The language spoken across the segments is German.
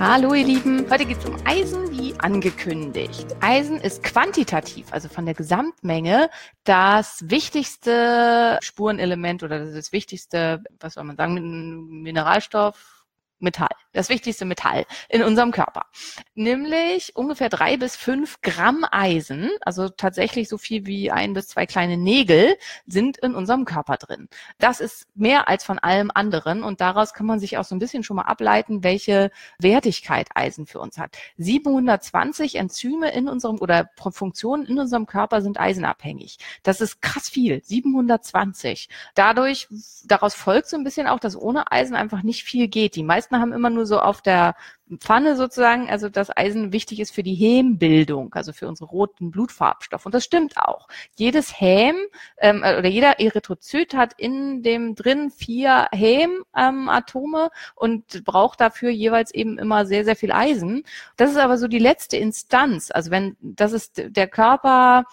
Hallo ihr Lieben, heute geht es um Eisen wie angekündigt. Eisen ist quantitativ, also von der Gesamtmenge, das wichtigste Spurenelement oder das wichtigste, was soll man sagen, Mineralstoff, Metall, das wichtigste Metall in unserem Körper. Nämlich ungefähr drei bis fünf Gramm Eisen, also tatsächlich so viel wie ein bis zwei kleine Nägel sind in unserem Körper drin. Das ist mehr als von allem anderen und daraus kann man sich auch so ein bisschen schon mal ableiten, welche Wertigkeit Eisen für uns hat. 720 Enzyme in unserem oder Funktionen in unserem Körper sind eisenabhängig. Das ist krass viel, 720. Dadurch, daraus folgt so ein bisschen auch, dass ohne Eisen einfach nicht viel geht. Die meisten meisten haben immer nur so auf der Pfanne sozusagen, also dass Eisen wichtig ist für die Hämbildung, also für unsere roten Blutfarbstoffe. Und das stimmt auch. Jedes Häm ähm, äh, oder jeder Erythrozyt hat in dem drin vier Hämatome ähm, und braucht dafür jeweils eben immer sehr, sehr viel Eisen. Das ist aber so die letzte Instanz. Also wenn das ist der Körper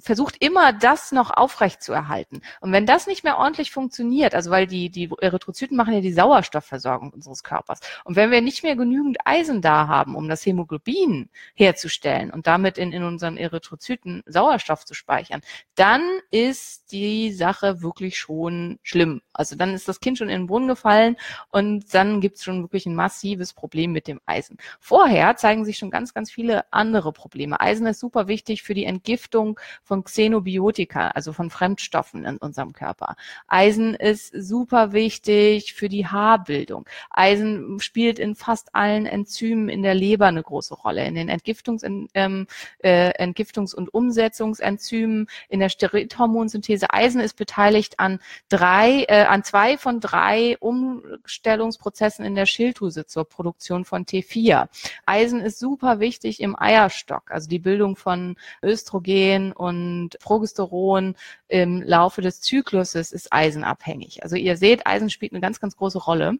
versucht immer das noch aufrecht zu erhalten. Und wenn das nicht mehr ordentlich funktioniert, also weil die, die Erythrozyten machen ja die Sauerstoffversorgung unseres Körpers. Und wenn wir nicht mehr genügend Eisen da haben, um das Hämoglobin herzustellen und damit in, in unseren Erythrozyten Sauerstoff zu speichern, dann ist die Sache wirklich schon schlimm. Also dann ist das Kind schon in den Brunnen gefallen und dann gibt es schon wirklich ein massives Problem mit dem Eisen. Vorher zeigen sich schon ganz, ganz viele andere Probleme. Eisen ist super wichtig für die Entgiftung von Xenobiotika, also von Fremdstoffen in unserem Körper. Eisen ist super wichtig für die Haarbildung. Eisen spielt in fast allen Enzymen in der Leber eine große Rolle, in den Entgiftungs, ähm, äh, Entgiftungs- und Umsetzungsenzymen, in der Steroidhormonsynthese. Eisen ist beteiligt an drei, äh, an zwei von drei Umstellungsprozessen in der Schilddrüse zur Produktion von T4. Eisen ist super wichtig im Eierstock, also die Bildung von Östrogen, und Progesteron im Laufe des Zykluses ist eisenabhängig. Also ihr seht, Eisen spielt eine ganz, ganz große Rolle.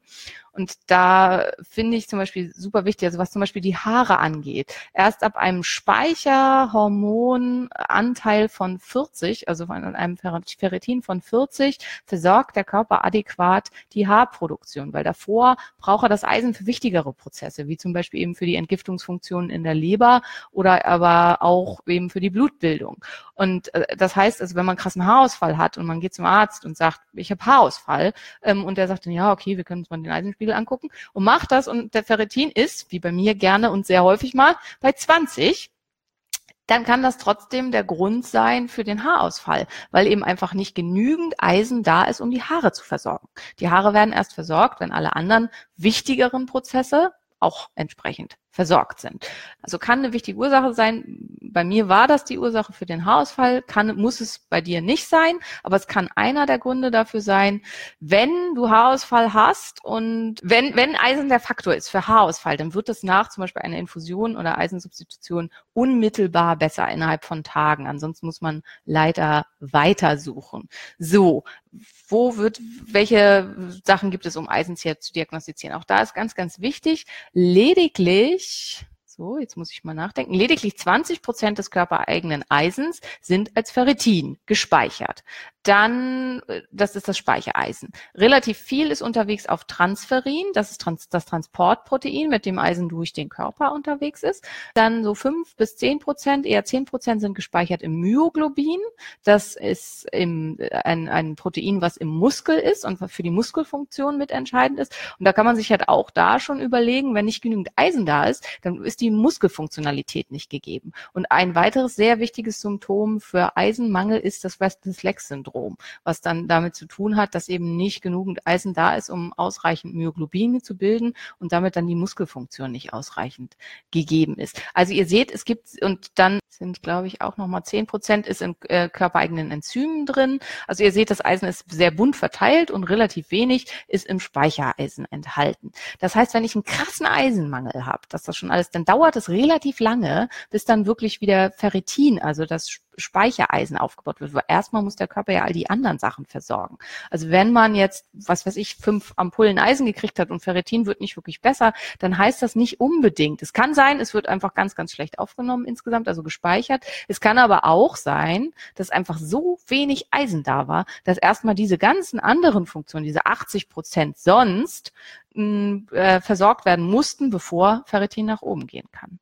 Und da finde ich zum Beispiel super wichtig, also was zum Beispiel die Haare angeht. Erst ab einem Speicherhormonanteil von 40, also von einem Ferritin von 40, versorgt der Körper adäquat die Haarproduktion, weil davor braucht er das Eisen für wichtigere Prozesse, wie zum Beispiel eben für die Entgiftungsfunktionen in der Leber oder aber auch eben für die Blutbildung. Und äh, das heißt, also wenn man krassen Haarausfall hat und man geht zum Arzt und sagt, ich habe Haarausfall, ähm, und der sagt dann, ja, okay, wir können uns mal den Eisenspiegel angucken und macht das und der Ferritin ist, wie bei mir gerne und sehr häufig mal, bei 20 dann kann das trotzdem der Grund sein für den Haarausfall, weil eben einfach nicht genügend Eisen da ist, um die Haare zu versorgen. Die Haare werden erst versorgt, wenn alle anderen wichtigeren Prozesse auch entsprechend versorgt sind. Also kann eine wichtige Ursache sein. Bei mir war das die Ursache für den Haarausfall, kann, muss es bei dir nicht sein, aber es kann einer der Gründe dafür sein, wenn du Haarausfall hast und wenn, wenn Eisen der Faktor ist für Haarausfall, dann wird es nach zum Beispiel einer Infusion oder Eisensubstitution unmittelbar besser innerhalb von Tagen. Ansonsten muss man leider weitersuchen. So, wo wird, welche Sachen gibt es, um Eisenzähler zu diagnostizieren? Auch da ist ganz, ganz wichtig, lediglich so, jetzt muss ich mal nachdenken. Lediglich 20 Prozent des körpereigenen Eisens sind als Ferritin gespeichert. Dann, äh, das ist das Speichereisen. Relativ viel ist unterwegs auf Transferin, das ist trans das Transportprotein, mit dem Eisen durch den Körper unterwegs ist. Dann so fünf bis zehn Prozent, eher zehn Prozent sind gespeichert im Myoglobin. Das ist im, äh, ein, ein Protein, was im Muskel ist und für die Muskelfunktion mitentscheidend ist. Und da kann man sich halt auch da schon überlegen, wenn nicht genügend Eisen da ist, dann ist die Muskelfunktionalität nicht gegeben. Und ein weiteres sehr wichtiges Symptom für Eisenmangel ist das Restless-Legs-Syndrom. Syndrom, was dann damit zu tun hat, dass eben nicht genügend Eisen da ist, um ausreichend Myoglobine zu bilden und damit dann die Muskelfunktion nicht ausreichend gegeben ist. Also ihr seht, es gibt und dann sind, glaube ich, auch nochmal zehn Prozent ist in äh, körpereigenen Enzymen drin. Also ihr seht, das Eisen ist sehr bunt verteilt und relativ wenig ist im Speichereisen enthalten. Das heißt, wenn ich einen krassen Eisenmangel habe, dass das schon alles, dann dauert es relativ lange, bis dann wirklich wieder Ferritin, also das Speichereisen aufgebaut wird. Weil erstmal muss der Körper ja all die anderen Sachen versorgen. Also wenn man jetzt, was weiß ich, fünf Ampullen Eisen gekriegt hat und Ferritin wird nicht wirklich besser, dann heißt das nicht unbedingt. Es kann sein, es wird einfach ganz, ganz schlecht aufgenommen insgesamt, also gespeichert. Es kann aber auch sein, dass einfach so wenig Eisen da war, dass erstmal diese ganzen anderen Funktionen, diese 80 Prozent sonst äh, versorgt werden mussten, bevor Ferritin nach oben gehen kann.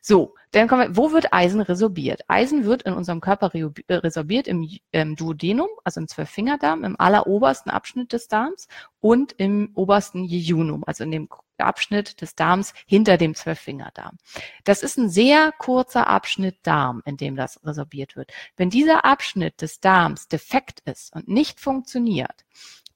So, dann kommen wir, wo wird Eisen resorbiert? Eisen wird in unserem Körper äh, resorbiert im, im Duodenum, also im Zwölffingerdarm, im allerobersten Abschnitt des Darms und im obersten Jejunum, also in dem Abschnitt des Darms hinter dem Zwölffingerdarm. Das ist ein sehr kurzer Abschnitt Darm, in dem das resorbiert wird. Wenn dieser Abschnitt des Darms defekt ist und nicht funktioniert,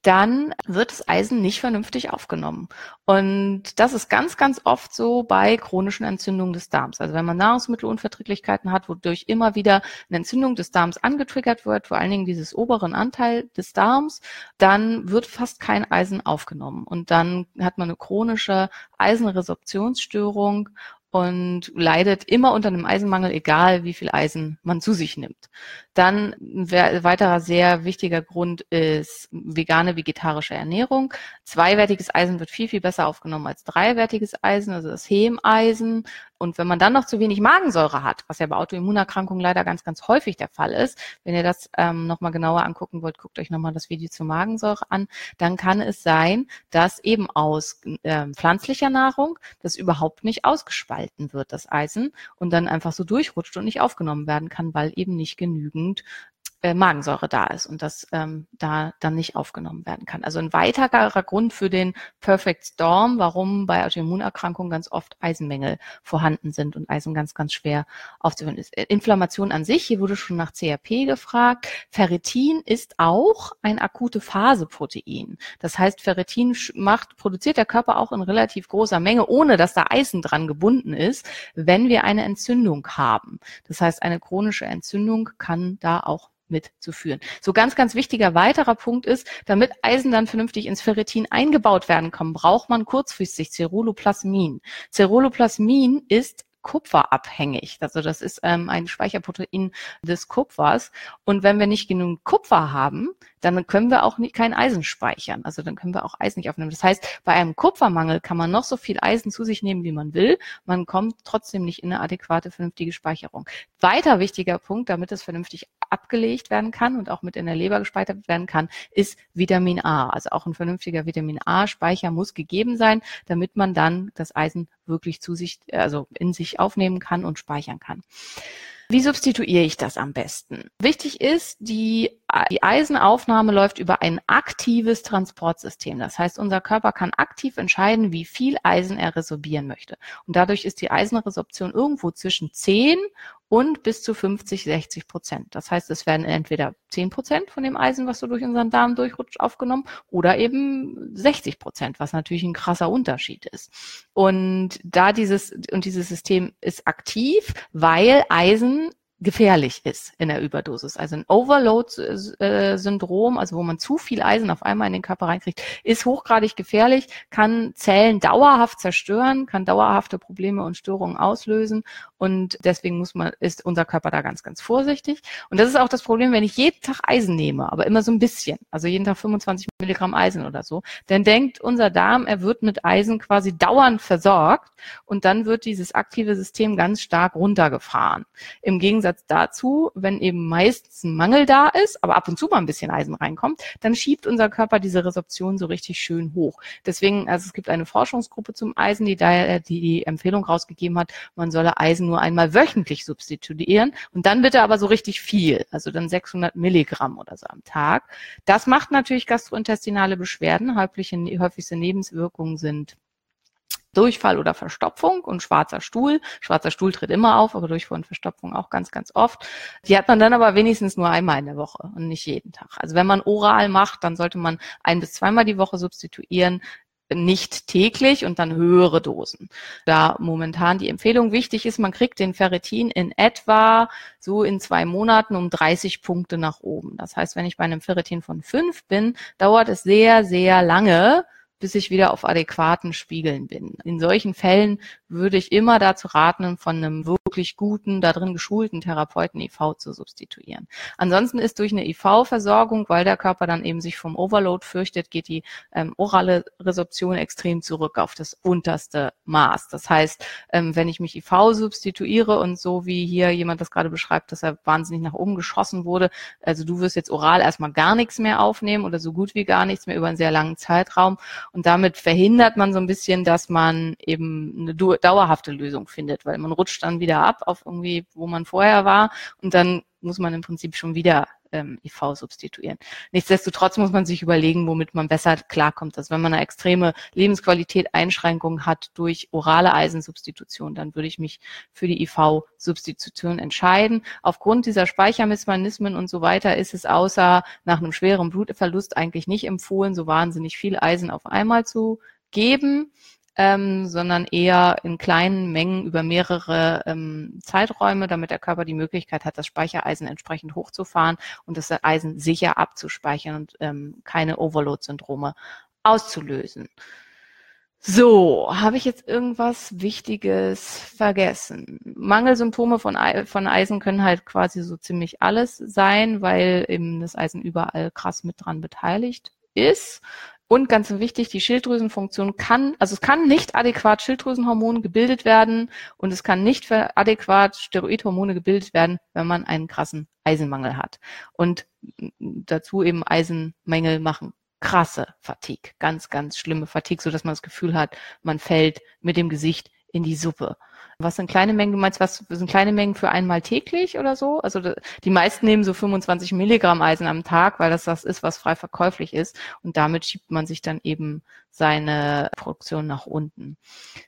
dann wird das Eisen nicht vernünftig aufgenommen. Und das ist ganz, ganz oft so bei chronischen Entzündungen des Darms. Also wenn man Nahrungsmittelunverträglichkeiten hat, wodurch immer wieder eine Entzündung des Darms angetriggert wird, vor allen Dingen dieses oberen Anteil des Darms, dann wird fast kein Eisen aufgenommen. Und dann hat man eine chronische Eisenresorptionsstörung und leidet immer unter einem Eisenmangel, egal wie viel Eisen man zu sich nimmt. Dann ein weiterer sehr wichtiger Grund ist vegane vegetarische Ernährung. Zweiwertiges Eisen wird viel, viel besser aufgenommen als dreiwertiges Eisen, also das Hemeisen. Und wenn man dann noch zu wenig Magensäure hat, was ja bei Autoimmunerkrankungen leider ganz, ganz häufig der Fall ist, wenn ihr das ähm, nochmal genauer angucken wollt, guckt euch nochmal das Video zur Magensäure an, dann kann es sein, dass eben aus äh, pflanzlicher Nahrung das überhaupt nicht ausgespalten wird, das Eisen, und dann einfach so durchrutscht und nicht aufgenommen werden kann, weil eben nicht genügend äh, Magensäure da ist und das ähm, da dann nicht aufgenommen werden kann. Also ein weiterer Grund für den Perfect Storm, warum bei Autoimmunerkrankungen ganz oft Eisenmängel vorhanden sind und Eisen ganz, ganz schwer aufzuhören ist. Äh, Inflammation an sich, hier wurde schon nach CRP gefragt. Ferritin ist auch ein akute Phaseprotein. Das heißt, Ferritin macht, produziert der Körper auch in relativ großer Menge, ohne dass da Eisen dran gebunden ist, wenn wir eine Entzündung haben. Das heißt, eine chronische Entzündung kann da auch mitzuführen. So ganz, ganz wichtiger weiterer Punkt ist, damit Eisen dann vernünftig ins Ferritin eingebaut werden kann, braucht man kurzfristig Ceruloplasmin. Ceruloplasmin ist kupferabhängig. Also das ist ähm, ein Speicherprotein des Kupfers. Und wenn wir nicht genug Kupfer haben, dann können wir auch nicht, kein Eisen speichern. Also dann können wir auch Eisen nicht aufnehmen. Das heißt, bei einem Kupfermangel kann man noch so viel Eisen zu sich nehmen, wie man will. Man kommt trotzdem nicht in eine adäquate, vernünftige Speicherung. Weiter wichtiger Punkt, damit es vernünftig abgelegt werden kann und auch mit in der Leber gespeichert werden kann, ist Vitamin A. Also auch ein vernünftiger Vitamin A-Speicher muss gegeben sein, damit man dann das Eisen wirklich zu sich, also in sich aufnehmen kann und speichern kann. Wie substituiere ich das am besten? Wichtig ist, die, die Eisenaufnahme läuft über ein aktives Transportsystem. Das heißt, unser Körper kann aktiv entscheiden, wie viel Eisen er resorbieren möchte. Und dadurch ist die Eisenresorption irgendwo zwischen 10 und bis zu 50, 60 Prozent. Das heißt, es werden entweder 10 Prozent von dem Eisen, was so durch unseren Darm durchrutscht, aufgenommen oder eben 60 Prozent, was natürlich ein krasser Unterschied ist. Und da dieses, und dieses System ist aktiv, weil Eisen gefährlich ist in der Überdosis. Also ein Overload-Syndrom, also wo man zu viel Eisen auf einmal in den Körper reinkriegt, ist hochgradig gefährlich, kann Zellen dauerhaft zerstören, kann dauerhafte Probleme und Störungen auslösen und deswegen muss man, ist unser Körper da ganz, ganz vorsichtig. Und das ist auch das Problem, wenn ich jeden Tag Eisen nehme, aber immer so ein bisschen, also jeden Tag 25 Milligramm Eisen oder so, dann denkt unser Darm, er wird mit Eisen quasi dauernd versorgt und dann wird dieses aktive System ganz stark runtergefahren. Im Gegensatz dazu, wenn eben meistens ein Mangel da ist, aber ab und zu mal ein bisschen Eisen reinkommt, dann schiebt unser Körper diese Resorption so richtig schön hoch. Deswegen, also es gibt eine Forschungsgruppe zum Eisen, die da die, die Empfehlung rausgegeben hat, man solle Eisen nur einmal wöchentlich substituieren und dann bitte aber so richtig viel, also dann 600 Milligramm oder so am Tag. Das macht natürlich gastrointestinale Beschwerden. Häufigste Nebenwirkungen sind Durchfall oder Verstopfung und schwarzer Stuhl. Schwarzer Stuhl tritt immer auf, aber Durchfall und Verstopfung auch ganz, ganz oft. Die hat man dann aber wenigstens nur einmal in der Woche und nicht jeden Tag. Also wenn man oral macht, dann sollte man ein bis zweimal die Woche substituieren nicht täglich und dann höhere Dosen. Da momentan die Empfehlung wichtig ist, man kriegt den Ferritin in etwa so in zwei Monaten um 30 Punkte nach oben. Das heißt, wenn ich bei einem Ferritin von fünf bin, dauert es sehr, sehr lange, bis ich wieder auf adäquaten Spiegeln bin. In solchen Fällen würde ich immer dazu raten, von einem wirklich guten, da drin geschulten Therapeuten IV zu substituieren. Ansonsten ist durch eine IV-Versorgung, weil der Körper dann eben sich vom Overload fürchtet, geht die ähm, orale Resorption extrem zurück auf das unterste Maß. Das heißt, ähm, wenn ich mich IV substituiere und so wie hier jemand das gerade beschreibt, dass er wahnsinnig nach oben geschossen wurde, also du wirst jetzt oral erstmal gar nichts mehr aufnehmen oder so gut wie gar nichts mehr über einen sehr langen Zeitraum und damit verhindert man so ein bisschen, dass man eben eine dauerhafte Lösung findet, weil man rutscht dann wieder ab auf irgendwie, wo man vorher war und dann muss man im Prinzip schon wieder ähm, IV substituieren. Nichtsdestotrotz muss man sich überlegen, womit man besser klarkommt. Also wenn man eine extreme Lebensqualität Einschränkung hat durch orale Eisensubstitution, dann würde ich mich für die IV-Substitution entscheiden. Aufgrund dieser Speichermechanismen und so weiter ist es außer nach einem schweren Blutverlust eigentlich nicht empfohlen, so wahnsinnig viel Eisen auf einmal zu geben ähm, sondern eher in kleinen Mengen über mehrere ähm, Zeiträume, damit der Körper die Möglichkeit hat, das Speichereisen entsprechend hochzufahren und das Eisen sicher abzuspeichern und ähm, keine Overload-Syndrome auszulösen. So, habe ich jetzt irgendwas Wichtiges vergessen? Mangelsymptome von, von Eisen können halt quasi so ziemlich alles sein, weil eben das Eisen überall krass mit dran beteiligt ist. Und ganz wichtig, die Schilddrüsenfunktion kann, also es kann nicht adäquat Schilddrüsenhormone gebildet werden und es kann nicht adäquat Steroidhormone gebildet werden, wenn man einen krassen Eisenmangel hat. Und dazu eben Eisenmängel machen krasse Fatigue, ganz, ganz schlimme Fatigue, so dass man das Gefühl hat, man fällt mit dem Gesicht in die Suppe. Was sind kleine Mengen? Du meinst, was sind kleine Mengen für einmal täglich oder so? Also die meisten nehmen so 25 Milligramm Eisen am Tag, weil das das ist, was frei verkäuflich ist. Und damit schiebt man sich dann eben seine Produktion nach unten.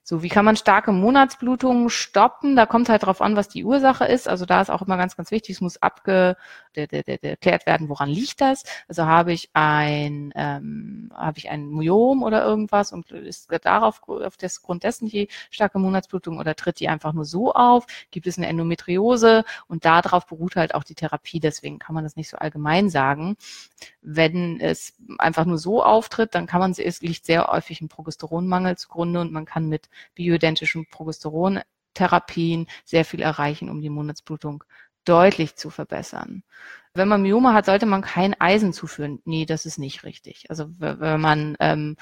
So, wie kann man starke Monatsblutungen stoppen? Da kommt halt drauf an, was die Ursache ist. Also da ist auch immer ganz, ganz wichtig, es muss abge, de, de, de, erklärt werden, woran liegt das? Also habe ich ein, ähm, habe ich ein Myom oder irgendwas und ist darauf, auf das Grund dessen die starke Monatsblutung oder tritt die einfach nur so auf? Gibt es eine Endometriose? Und darauf beruht halt auch die Therapie. Deswegen kann man das nicht so allgemein sagen. Wenn es einfach nur so auftritt, dann kann man, es liegt sehr häufig ein Progesteronmangel zugrunde und man kann mit bioidentischen Progesterontherapien sehr viel erreichen, um die Monatsblutung deutlich zu verbessern wenn man Myome hat, sollte man kein Eisen zuführen. Nee, das ist nicht richtig. Also wenn man ähm,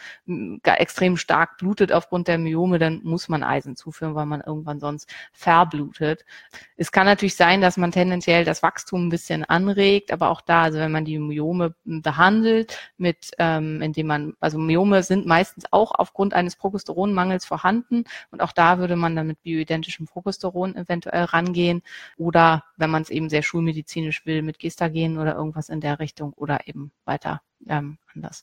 extrem stark blutet aufgrund der Myome, dann muss man Eisen zuführen, weil man irgendwann sonst verblutet. Es kann natürlich sein, dass man tendenziell das Wachstum ein bisschen anregt, aber auch da, also wenn man die Myome behandelt, mit ähm, indem man, also Myome sind meistens auch aufgrund eines Progesteronmangels vorhanden und auch da würde man dann mit bioidentischem Progesteron eventuell rangehen oder wenn man es eben sehr schulmedizinisch will, mit Gestatin gehen oder irgendwas in der Richtung oder eben weiter ähm, anders.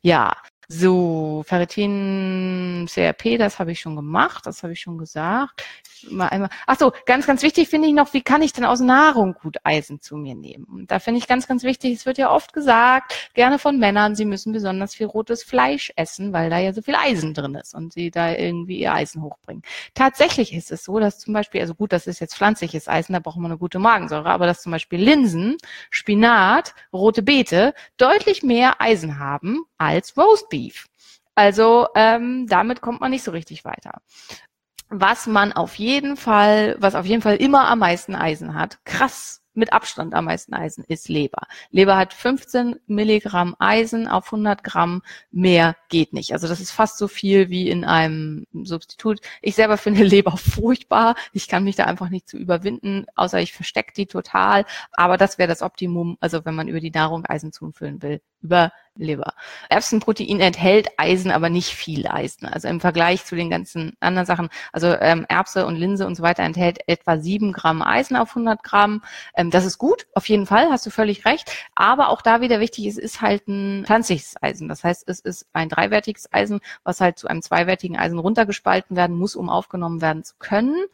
Ja, so, Ferritin CRP, das habe ich schon gemacht, das habe ich schon gesagt. Mal einmal. Ach so, ganz, ganz wichtig finde ich noch, wie kann ich denn aus Nahrung gut Eisen zu mir nehmen? Und da finde ich ganz, ganz wichtig, es wird ja oft gesagt, gerne von Männern, sie müssen besonders viel rotes Fleisch essen, weil da ja so viel Eisen drin ist und sie da irgendwie ihr Eisen hochbringen. Tatsächlich ist es so, dass zum Beispiel, also gut, das ist jetzt pflanzliches Eisen, da braucht man eine gute Magensäure, aber dass zum Beispiel Linsen, Spinat, rote Beete deutlich mehr Eisen haben als Roast Beef. Also ähm, damit kommt man nicht so richtig weiter. Was man auf jeden Fall, was auf jeden Fall immer am meisten Eisen hat, krass mit Abstand am meisten Eisen ist Leber. Leber hat 15 Milligramm Eisen auf 100 Gramm. Mehr geht nicht. Also das ist fast so viel wie in einem Substitut. Ich selber finde Leber furchtbar. Ich kann mich da einfach nicht zu überwinden, außer ich verstecke die total. Aber das wäre das Optimum. Also wenn man über die Nahrung Eisen zufüllen will, über Leber. Erbsenprotein enthält Eisen, aber nicht viel Eisen. Also im Vergleich zu den ganzen anderen Sachen, also ähm, Erbse und Linse und so weiter enthält etwa sieben Gramm Eisen auf 100 Gramm. Ähm, das ist gut, auf jeden Fall, hast du völlig recht. Aber auch da wieder wichtig, es ist halt ein pflanzliches Eisen. Das heißt, es ist ein dreiwertiges Eisen, was halt zu einem zweiwertigen Eisen runtergespalten werden muss, um aufgenommen werden zu können.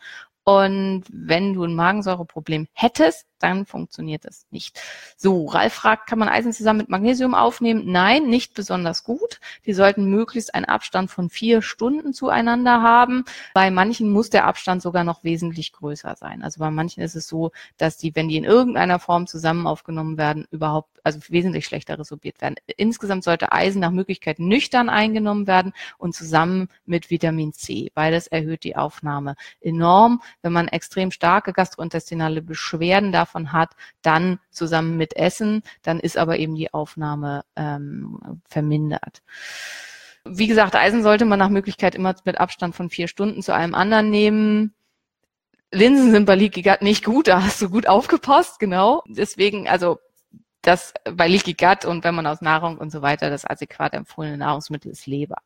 Und wenn du ein Magensäureproblem hättest, dann funktioniert das nicht. So, Ralf fragt, kann man Eisen zusammen mit Magnesium aufnehmen? Nein, nicht besonders gut. Die sollten möglichst einen Abstand von vier Stunden zueinander haben. Bei manchen muss der Abstand sogar noch wesentlich größer sein. Also bei manchen ist es so, dass die, wenn die in irgendeiner Form zusammen aufgenommen werden, überhaupt, also wesentlich schlechter resorbiert werden. Insgesamt sollte Eisen nach Möglichkeit nüchtern eingenommen werden und zusammen mit Vitamin C, weil das erhöht die Aufnahme enorm. Wenn man extrem starke gastrointestinale Beschwerden davon davon hat, dann zusammen mit Essen, dann ist aber eben die Aufnahme ähm, vermindert. Wie gesagt, Eisen sollte man nach Möglichkeit immer mit Abstand von vier Stunden zu einem anderen nehmen. Linsen sind bei Leaky Gut nicht gut, da hast du gut aufgepasst, genau. Deswegen, also das bei Leaky Gut und wenn man aus Nahrung und so weiter das adäquat empfohlene Nahrungsmittel ist Leber.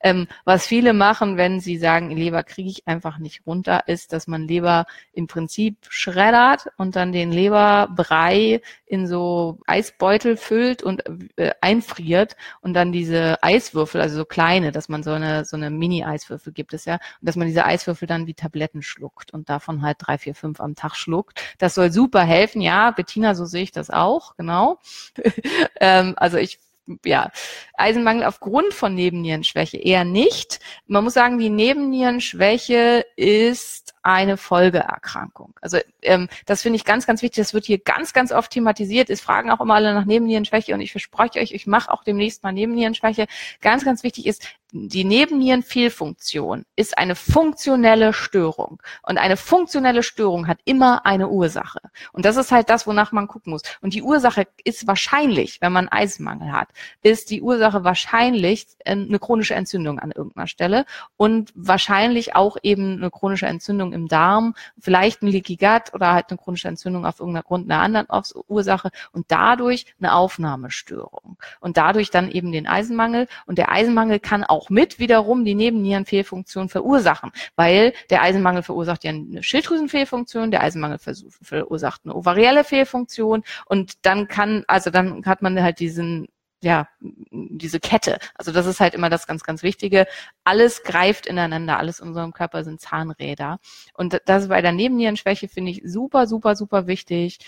Ähm, was viele machen, wenn sie sagen, Leber kriege ich einfach nicht runter, ist, dass man Leber im Prinzip schreddert und dann den Leberbrei in so Eisbeutel füllt und äh, einfriert und dann diese Eiswürfel, also so kleine, dass man so eine so eine Mini-Eiswürfel gibt es ja, und dass man diese Eiswürfel dann wie Tabletten schluckt und davon halt drei, vier, fünf am Tag schluckt. Das soll super helfen, ja, Bettina, so sehe ich das auch, genau genau. ähm, also ich ja, Eisenmangel aufgrund von Nebennierenschwäche eher nicht. Man muss sagen, die Nebennierenschwäche ist eine Folgeerkrankung. Also ähm, das finde ich ganz, ganz wichtig. Das wird hier ganz, ganz oft thematisiert. Es fragen auch immer alle nach Nebennierenschwäche und ich verspreche euch, ich mache auch demnächst mal Nebennierenschwäche. Ganz, ganz wichtig ist, die Nebennierenfehlfunktion ist eine funktionelle Störung. Und eine funktionelle Störung hat immer eine Ursache. Und das ist halt das, wonach man gucken muss. Und die Ursache ist wahrscheinlich, wenn man Eisenmangel hat, ist die Ursache wahrscheinlich eine chronische Entzündung an irgendeiner Stelle und wahrscheinlich auch eben eine chronische Entzündung im Darm, vielleicht ein Leaky Gut oder halt eine chronische Entzündung auf irgendeiner Grund einer anderen Ursache und dadurch eine Aufnahmestörung. Und dadurch dann eben den Eisenmangel. Und der Eisenmangel kann auch mit wiederum die Nebennierenfehlfunktion verursachen, weil der Eisenmangel verursacht ja eine Schilddrüsenfehlfunktion, der Eisenmangel verursacht eine ovarielle Fehlfunktion und dann kann, also dann hat man halt diesen ja, diese Kette. Also das ist halt immer das ganz, ganz Wichtige. Alles greift ineinander, alles in unserem Körper sind Zahnräder. Und das bei der Nebennierenschwäche finde ich super, super, super wichtig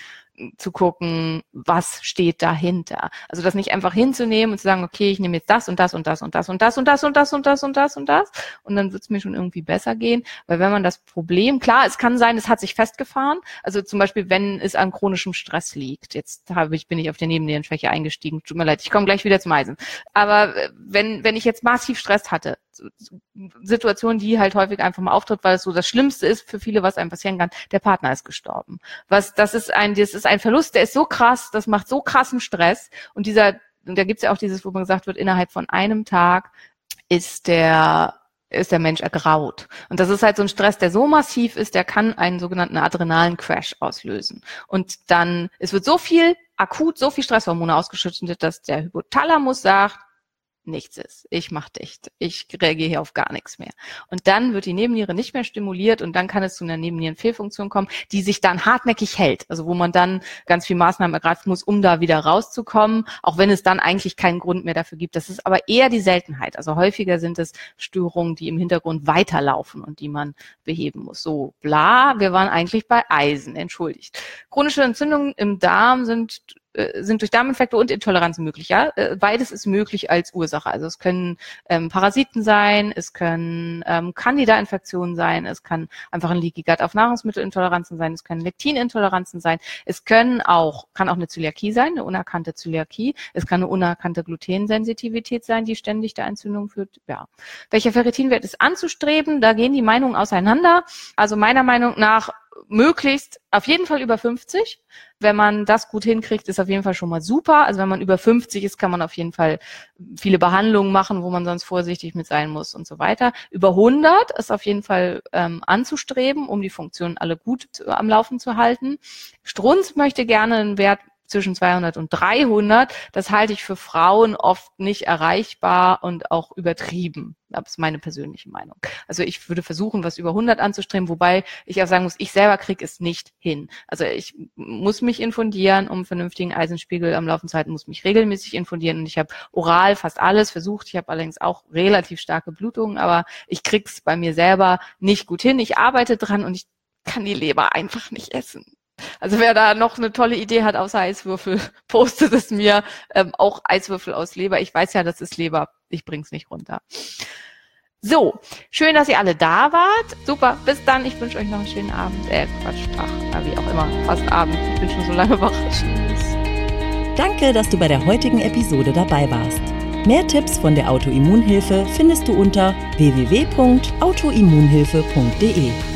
zu gucken, was steht dahinter. Also das nicht einfach hinzunehmen und zu sagen, okay, ich nehme jetzt das und das und das und das und das und das und das und das und das und das und dann wird es mir schon irgendwie besser gehen. Weil wenn man das Problem, klar, es kann sein, es hat sich festgefahren. Also zum Beispiel, wenn es an chronischem Stress liegt. Jetzt habe ich, bin ich auf der Nebennierenschwäche eingestiegen. Tut mir leid, ich komme gleich wieder zum Eisen. Aber wenn, wenn ich jetzt massiv Stress hatte, Situation, die halt häufig einfach mal auftritt, weil es so das Schlimmste ist für viele, was einem passieren kann, der Partner ist gestorben. Was, das ist ein, das ist ein Verlust, der ist so krass, das macht so krassen Stress. Und dieser, und da gibt's ja auch dieses, wo man gesagt wird, innerhalb von einem Tag ist der ist der Mensch ergraut. Und das ist halt so ein Stress, der so massiv ist, der kann einen sogenannten adrenalen Crash auslösen. Und dann, es wird so viel akut, so viel Stresshormone ausgeschüttet, dass der Hypothalamus sagt, nichts ist. Ich mach dicht. Ich reagiere hier auf gar nichts mehr. Und dann wird die Nebenniere nicht mehr stimuliert und dann kann es zu einer Nebennierenfehlfunktion kommen, die sich dann hartnäckig hält. Also wo man dann ganz viel Maßnahmen ergreifen muss, um da wieder rauszukommen, auch wenn es dann eigentlich keinen Grund mehr dafür gibt. Das ist aber eher die Seltenheit. Also häufiger sind es Störungen, die im Hintergrund weiterlaufen und die man beheben muss. So, bla, wir waren eigentlich bei Eisen, entschuldigt. Chronische Entzündungen im Darm sind äh, sind durch Darminfekte und Intoleranzen möglich. Ja, äh, beides ist möglich als Ursache. Also es können ähm, Parasiten sein, es können ähm, Candida-Infektionen sein, es kann einfach ein Leaky Gut auf Nahrungsmittelintoleranzen sein, es können Lektinintoleranzen sein, es können auch kann auch eine Zöliakie sein, eine unerkannte Zöliakie, es kann eine unerkannte Glutensensitivität sein, die ständig der Entzündung führt. Ja, welcher Ferritinwert ist anzustreben? Da gehen die Meinungen auseinander. Also meiner Meinung nach möglichst auf jeden Fall über 50. Wenn man das gut hinkriegt, ist auf jeden Fall schon mal super. Also wenn man über 50 ist, kann man auf jeden Fall viele Behandlungen machen, wo man sonst vorsichtig mit sein muss und so weiter. Über 100 ist auf jeden Fall ähm, anzustreben, um die Funktionen alle gut zu, am Laufen zu halten. Strunz möchte gerne einen Wert zwischen 200 und 300. Das halte ich für Frauen oft nicht erreichbar und auch übertrieben. Das ist meine persönliche Meinung. Also ich würde versuchen, was über 100 anzustreben, wobei ich auch sagen muss, ich selber kriege es nicht hin. Also ich muss mich infundieren, um vernünftigen Eisenspiegel am Laufen zu halten, muss mich regelmäßig infundieren und ich habe oral fast alles versucht. Ich habe allerdings auch relativ starke Blutungen, aber ich krieg's bei mir selber nicht gut hin. Ich arbeite dran und ich kann die Leber einfach nicht essen. Also wer da noch eine tolle Idee hat außer Eiswürfel, postet es mir. Ähm, auch Eiswürfel aus Leber. Ich weiß ja, das ist Leber. Ich bring's nicht runter. So, schön, dass ihr alle da wart. Super, bis dann. Ich wünsche euch noch einen schönen Abend. Äh, Quatsch, ja, wie auch immer. Fast Abend. Ich bin schon so lange wach. Danke, dass du bei der heutigen Episode dabei warst. Mehr Tipps von der Autoimmunhilfe findest du unter www.autoimmunhilfe.de.